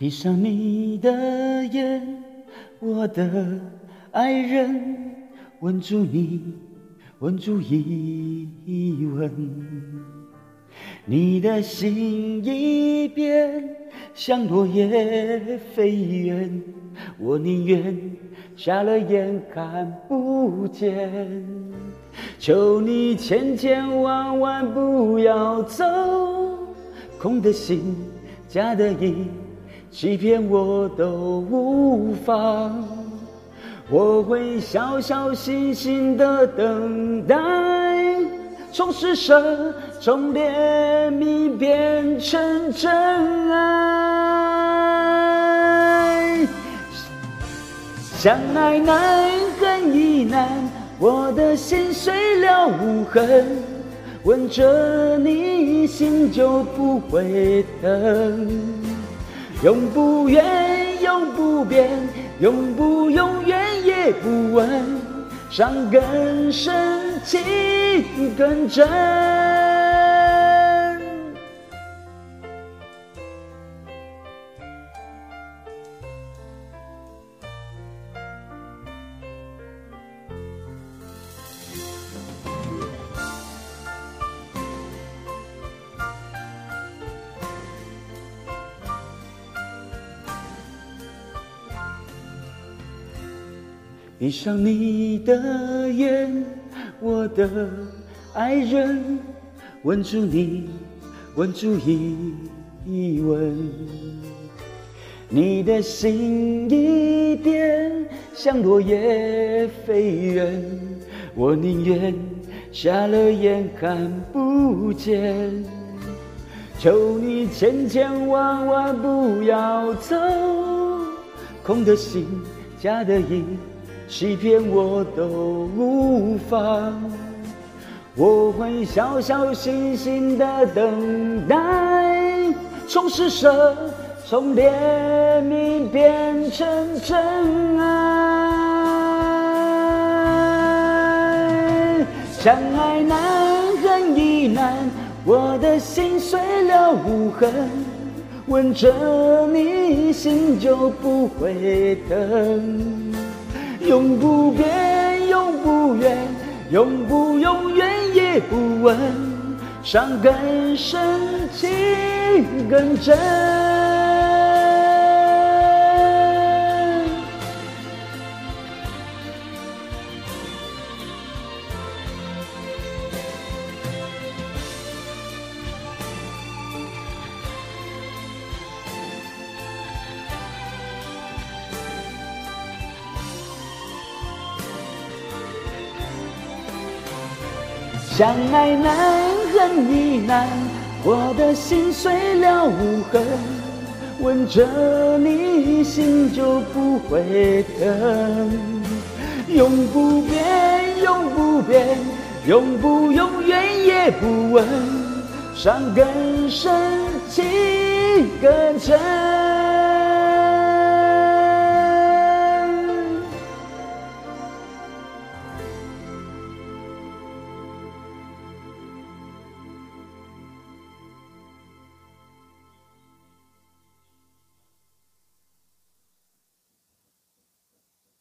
闭上你的眼，我的爱人，吻住你，吻住一吻。你的心一变，像落叶飞远，我宁愿瞎了眼看不见。求你千千万万不要走，空的心，假的意。欺骗我都无妨，我会小小心心的等待，从施舍，从怜悯变成真爱。相爱难，恨亦难，我的心碎了无痕，吻着你心就不会疼。永不远，永不变，永不永远也不问，伤更深，情更真。闭上你的眼，我的爱人，吻住你，吻住一吻。你的心一点，像落叶飞远，我宁愿瞎了眼看不见。求你千千万万不要走，空的心，假的意。欺骗我都无妨，我会小小心心的等待，从施舍，从怜悯变成真爱。相爱难，恨亦难，我的心碎了无痕，吻着你心就不会疼。永不变，永不远，永不永远也不问，伤更深，情更真。相爱难，恨亦难，我的心碎了无痕，吻着你心就不会疼。永不变，永不变，永不永远也不问，伤更深，情更真。